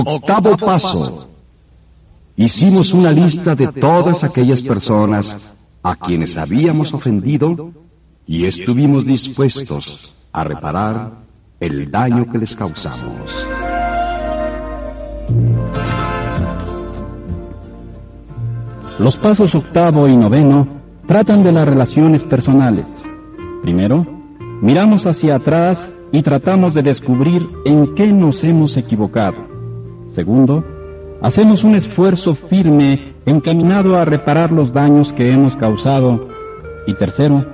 Octavo paso. Hicimos una lista de todas aquellas personas a quienes habíamos ofendido y estuvimos dispuestos a reparar el daño que les causamos. Los pasos octavo y noveno tratan de las relaciones personales. Primero, miramos hacia atrás y tratamos de descubrir en qué nos hemos equivocado. Segundo, hacemos un esfuerzo firme encaminado a reparar los daños que hemos causado. Y tercero,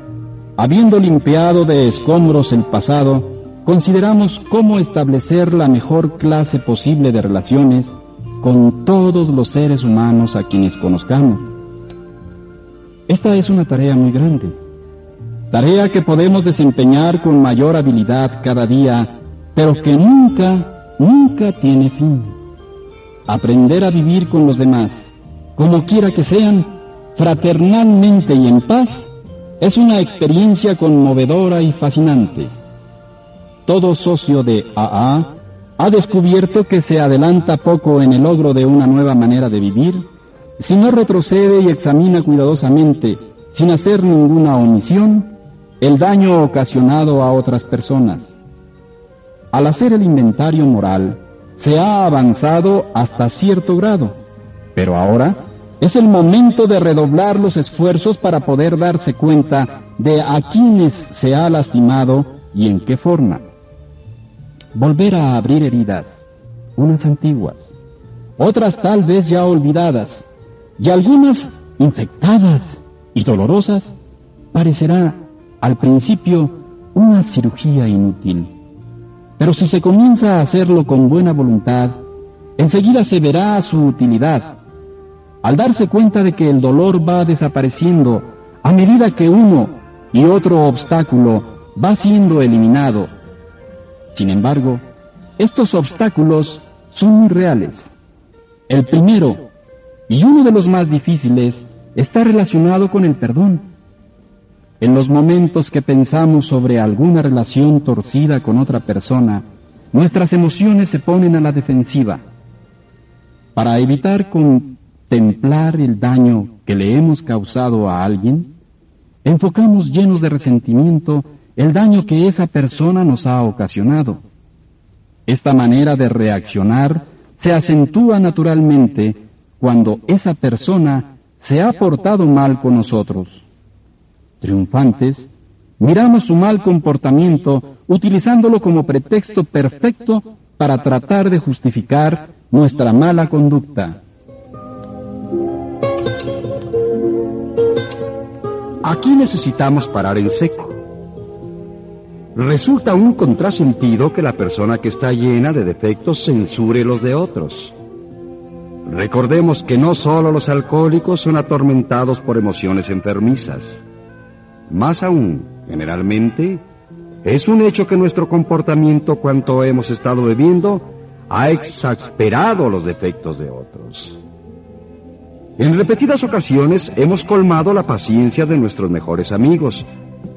habiendo limpiado de escombros el pasado, consideramos cómo establecer la mejor clase posible de relaciones con todos los seres humanos a quienes conozcamos. Esta es una tarea muy grande, tarea que podemos desempeñar con mayor habilidad cada día, pero que nunca, nunca tiene fin. Aprender a vivir con los demás, como quiera que sean, fraternalmente y en paz, es una experiencia conmovedora y fascinante. Todo socio de AA ha descubierto que se adelanta poco en el logro de una nueva manera de vivir si no retrocede y examina cuidadosamente, sin hacer ninguna omisión, el daño ocasionado a otras personas. Al hacer el inventario moral, se ha avanzado hasta cierto grado, pero ahora es el momento de redoblar los esfuerzos para poder darse cuenta de a quienes se ha lastimado y en qué forma volver a abrir heridas, unas antiguas, otras tal vez ya olvidadas, y algunas infectadas y dolorosas, parecerá al principio una cirugía inútil. Pero si se comienza a hacerlo con buena voluntad, enseguida se verá su utilidad. Al darse cuenta de que el dolor va desapareciendo a medida que uno y otro obstáculo va siendo eliminado, sin embargo, estos obstáculos son muy reales. El primero, y uno de los más difíciles, está relacionado con el perdón. En los momentos que pensamos sobre alguna relación torcida con otra persona, nuestras emociones se ponen a la defensiva. Para evitar contemplar el daño que le hemos causado a alguien, enfocamos llenos de resentimiento el daño que esa persona nos ha ocasionado. Esta manera de reaccionar se acentúa naturalmente cuando esa persona se ha portado mal con nosotros. Triunfantes, miramos su mal comportamiento utilizándolo como pretexto perfecto para tratar de justificar nuestra mala conducta. Aquí necesitamos parar en seco resulta un contrasentido que la persona que está llena de defectos censure los de otros. Recordemos que no solo los alcohólicos son atormentados por emociones enfermizas. Más aún, generalmente, es un hecho que nuestro comportamiento cuanto hemos estado bebiendo ha exasperado los defectos de otros. En repetidas ocasiones hemos colmado la paciencia de nuestros mejores amigos,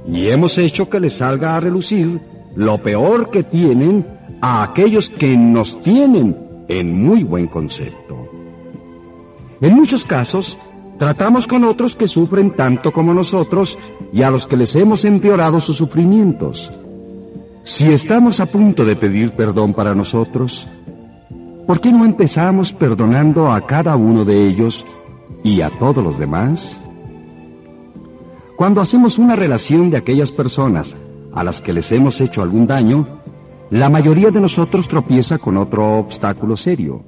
y hemos hecho que les salga a relucir lo peor que tienen a aquellos que nos tienen en muy buen concepto. En muchos casos, tratamos con otros que sufren tanto como nosotros y a los que les hemos empeorado sus sufrimientos. Si estamos a punto de pedir perdón para nosotros, ¿por qué no empezamos perdonando a cada uno de ellos y a todos los demás? Cuando hacemos una relación de aquellas personas a las que les hemos hecho algún daño, la mayoría de nosotros tropieza con otro obstáculo serio.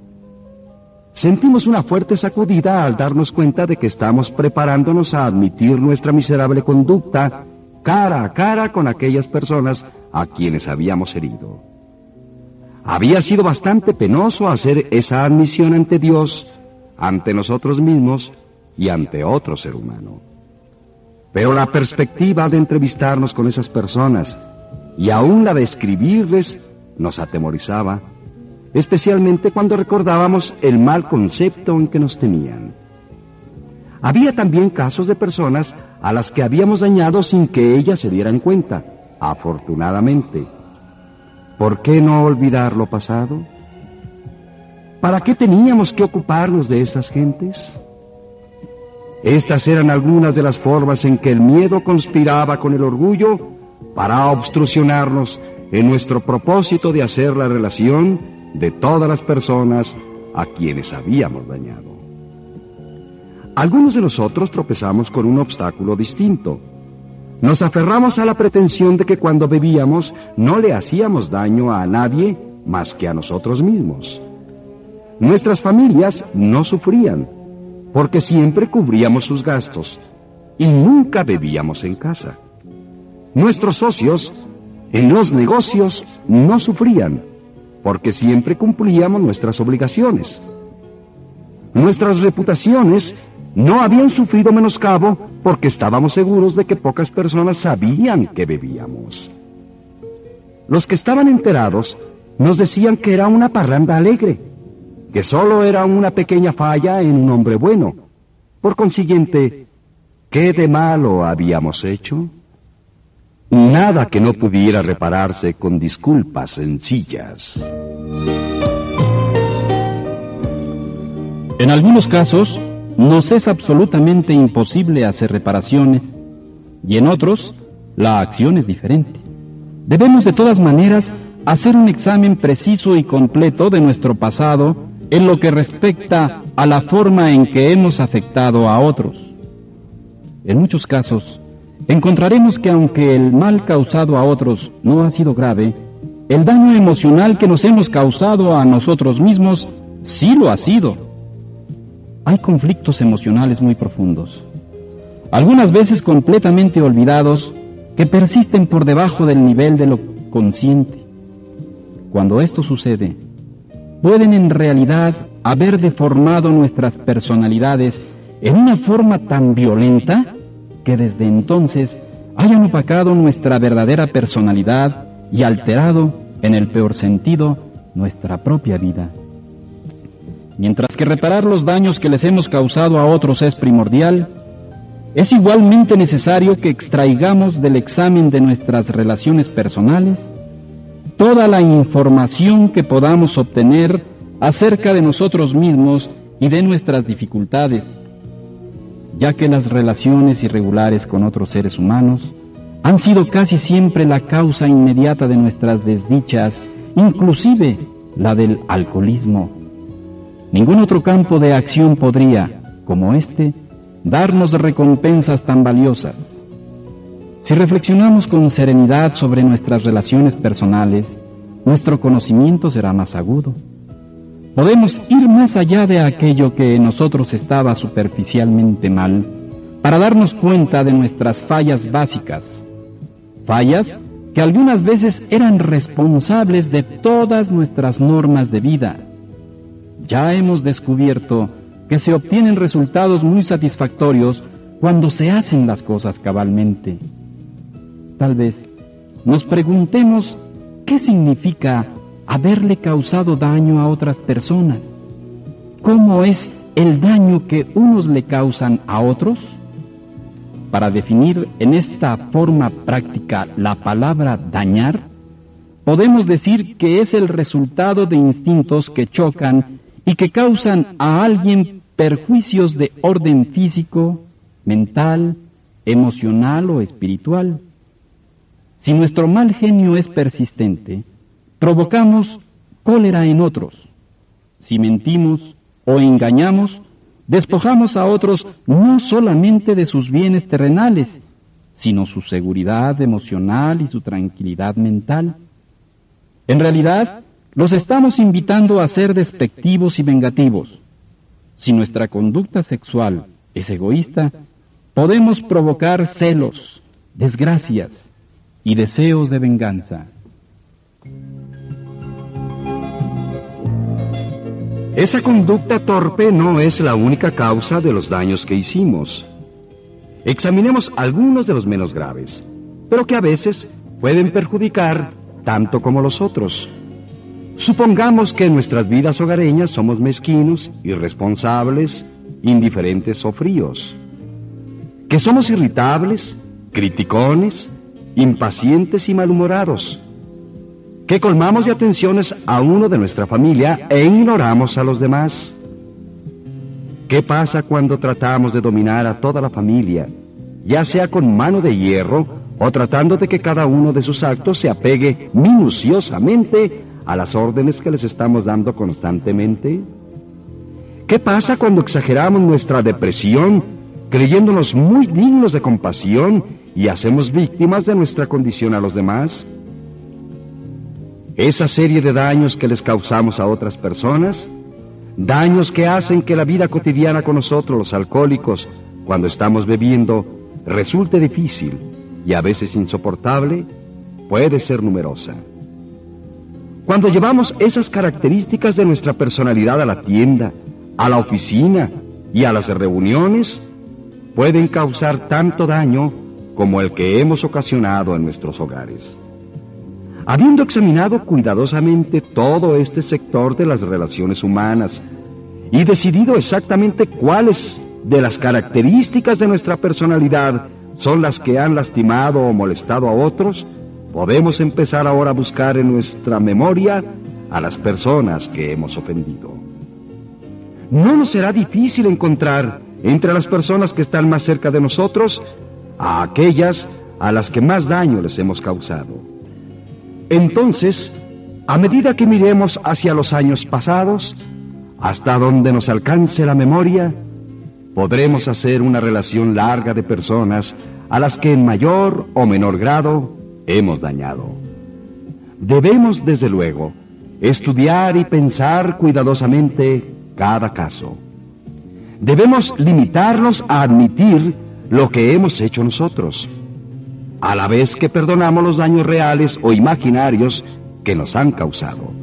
Sentimos una fuerte sacudida al darnos cuenta de que estamos preparándonos a admitir nuestra miserable conducta cara a cara con aquellas personas a quienes habíamos herido. Había sido bastante penoso hacer esa admisión ante Dios, ante nosotros mismos y ante otro ser humano. Pero la perspectiva de entrevistarnos con esas personas y aún la de escribirles nos atemorizaba, especialmente cuando recordábamos el mal concepto en que nos tenían. Había también casos de personas a las que habíamos dañado sin que ellas se dieran cuenta, afortunadamente. ¿Por qué no olvidar lo pasado? ¿Para qué teníamos que ocuparnos de esas gentes? Estas eran algunas de las formas en que el miedo conspiraba con el orgullo para obstruccionarnos en nuestro propósito de hacer la relación de todas las personas a quienes habíamos dañado. Algunos de nosotros tropezamos con un obstáculo distinto. Nos aferramos a la pretensión de que cuando bebíamos no le hacíamos daño a nadie más que a nosotros mismos. Nuestras familias no sufrían, porque siempre cubríamos sus gastos y nunca bebíamos en casa. Nuestros socios en los negocios no sufrían, porque siempre cumplíamos nuestras obligaciones. Nuestras reputaciones no habían sufrido menoscabo porque estábamos seguros de que pocas personas sabían que bebíamos. Los que estaban enterados nos decían que era una parranda alegre, que solo era una pequeña falla en un hombre bueno. Por consiguiente, ¿qué de malo habíamos hecho? Nada que no pudiera repararse con disculpas sencillas. En algunos casos, nos es absolutamente imposible hacer reparaciones y en otros, la acción es diferente. Debemos de todas maneras hacer un examen preciso y completo de nuestro pasado en lo que respecta a la forma en que hemos afectado a otros. En muchos casos, encontraremos que aunque el mal causado a otros no ha sido grave, el daño emocional que nos hemos causado a nosotros mismos sí lo ha sido. Hay conflictos emocionales muy profundos, algunas veces completamente olvidados, que persisten por debajo del nivel de lo consciente. Cuando esto sucede, pueden en realidad haber deformado nuestras personalidades en una forma tan violenta que desde entonces hayan opacado nuestra verdadera personalidad y alterado, en el peor sentido, nuestra propia vida. Mientras que reparar los daños que les hemos causado a otros es primordial, es igualmente necesario que extraigamos del examen de nuestras relaciones personales toda la información que podamos obtener acerca de nosotros mismos y de nuestras dificultades, ya que las relaciones irregulares con otros seres humanos han sido casi siempre la causa inmediata de nuestras desdichas, inclusive la del alcoholismo. Ningún otro campo de acción podría, como este, darnos recompensas tan valiosas. Si reflexionamos con serenidad sobre nuestras relaciones personales, nuestro conocimiento será más agudo. Podemos ir más allá de aquello que en nosotros estaba superficialmente mal para darnos cuenta de nuestras fallas básicas, fallas que algunas veces eran responsables de todas nuestras normas de vida. Ya hemos descubierto que se obtienen resultados muy satisfactorios cuando se hacen las cosas cabalmente. Tal vez nos preguntemos qué significa haberle causado daño a otras personas. ¿Cómo es el daño que unos le causan a otros? Para definir en esta forma práctica la palabra dañar, podemos decir que es el resultado de instintos que chocan y que causan a alguien perjuicios de orden físico, mental, emocional o espiritual. Si nuestro mal genio es persistente, provocamos cólera en otros. Si mentimos o engañamos, despojamos a otros no solamente de sus bienes terrenales, sino su seguridad emocional y su tranquilidad mental. En realidad, los estamos invitando a ser despectivos y vengativos. Si nuestra conducta sexual es egoísta, podemos provocar celos, desgracias y deseos de venganza. Esa conducta torpe no es la única causa de los daños que hicimos. Examinemos algunos de los menos graves, pero que a veces pueden perjudicar tanto como los otros. Supongamos que en nuestras vidas hogareñas somos mezquinos, irresponsables, indiferentes o fríos. Que somos irritables, criticones, impacientes y malhumorados. Que colmamos de atenciones a uno de nuestra familia e ignoramos a los demás. ¿Qué pasa cuando tratamos de dominar a toda la familia, ya sea con mano de hierro o tratando de que cada uno de sus actos se apegue minuciosamente a las órdenes que les estamos dando constantemente? ¿Qué pasa cuando exageramos nuestra depresión, creyéndonos muy dignos de compasión y hacemos víctimas de nuestra condición a los demás? Esa serie de daños que les causamos a otras personas, daños que hacen que la vida cotidiana con nosotros, los alcohólicos, cuando estamos bebiendo, resulte difícil y a veces insoportable, puede ser numerosa. Cuando llevamos esas características de nuestra personalidad a la tienda, a la oficina y a las reuniones, pueden causar tanto daño como el que hemos ocasionado en nuestros hogares. Habiendo examinado cuidadosamente todo este sector de las relaciones humanas y decidido exactamente cuáles de las características de nuestra personalidad son las que han lastimado o molestado a otros, podemos empezar ahora a buscar en nuestra memoria a las personas que hemos ofendido. No nos será difícil encontrar entre las personas que están más cerca de nosotros a aquellas a las que más daño les hemos causado. Entonces, a medida que miremos hacia los años pasados, hasta donde nos alcance la memoria, podremos hacer una relación larga de personas a las que en mayor o menor grado hemos dañado. Debemos, desde luego, estudiar y pensar cuidadosamente cada caso. Debemos limitarnos a admitir lo que hemos hecho nosotros, a la vez que perdonamos los daños reales o imaginarios que nos han causado.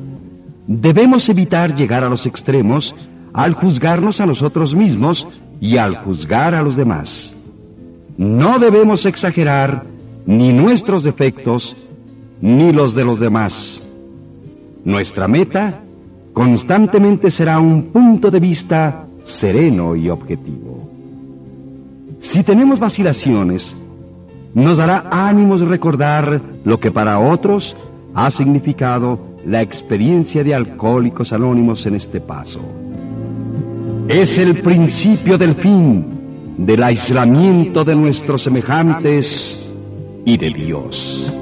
Debemos evitar llegar a los extremos al juzgarnos a nosotros mismos y al juzgar a los demás. No debemos exagerar ni nuestros defectos ni los de los demás. Nuestra meta constantemente será un punto de vista sereno y objetivo. Si tenemos vacilaciones, nos dará ánimos recordar lo que para otros ha significado la experiencia de alcohólicos anónimos en este paso. Es el principio del fin del aislamiento de nuestros semejantes y de Dios.